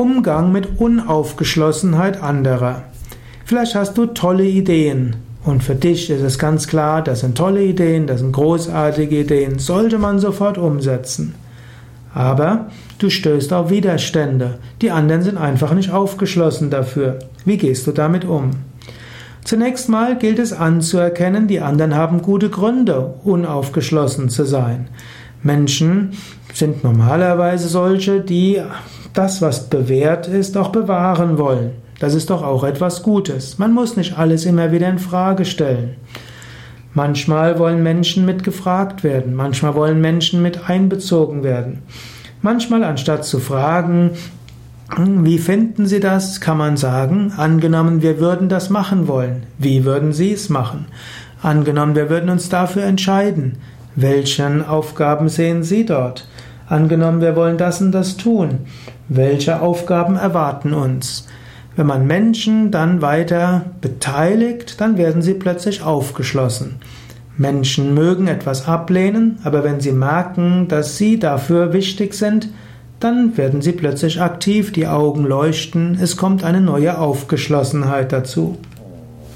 Umgang mit Unaufgeschlossenheit anderer. Vielleicht hast du tolle Ideen und für dich ist es ganz klar, das sind tolle Ideen, das sind großartige Ideen, sollte man sofort umsetzen. Aber du stößt auf Widerstände. Die anderen sind einfach nicht aufgeschlossen dafür. Wie gehst du damit um? Zunächst mal gilt es anzuerkennen, die anderen haben gute Gründe, unaufgeschlossen zu sein. Menschen sind normalerweise solche, die das, was bewährt ist, auch bewahren wollen. Das ist doch auch etwas Gutes. Man muss nicht alles immer wieder in Frage stellen. Manchmal wollen Menschen mitgefragt werden, manchmal wollen Menschen mit einbezogen werden. Manchmal, anstatt zu fragen, hm, wie finden Sie das, kann man sagen, angenommen, wir würden das machen wollen. Wie würden Sie es machen? Angenommen, wir würden uns dafür entscheiden. Welchen Aufgaben sehen Sie dort? Angenommen, wir wollen das und das tun. Welche Aufgaben erwarten uns? Wenn man Menschen dann weiter beteiligt, dann werden sie plötzlich aufgeschlossen. Menschen mögen etwas ablehnen, aber wenn sie merken, dass sie dafür wichtig sind, dann werden sie plötzlich aktiv, die Augen leuchten, es kommt eine neue Aufgeschlossenheit dazu.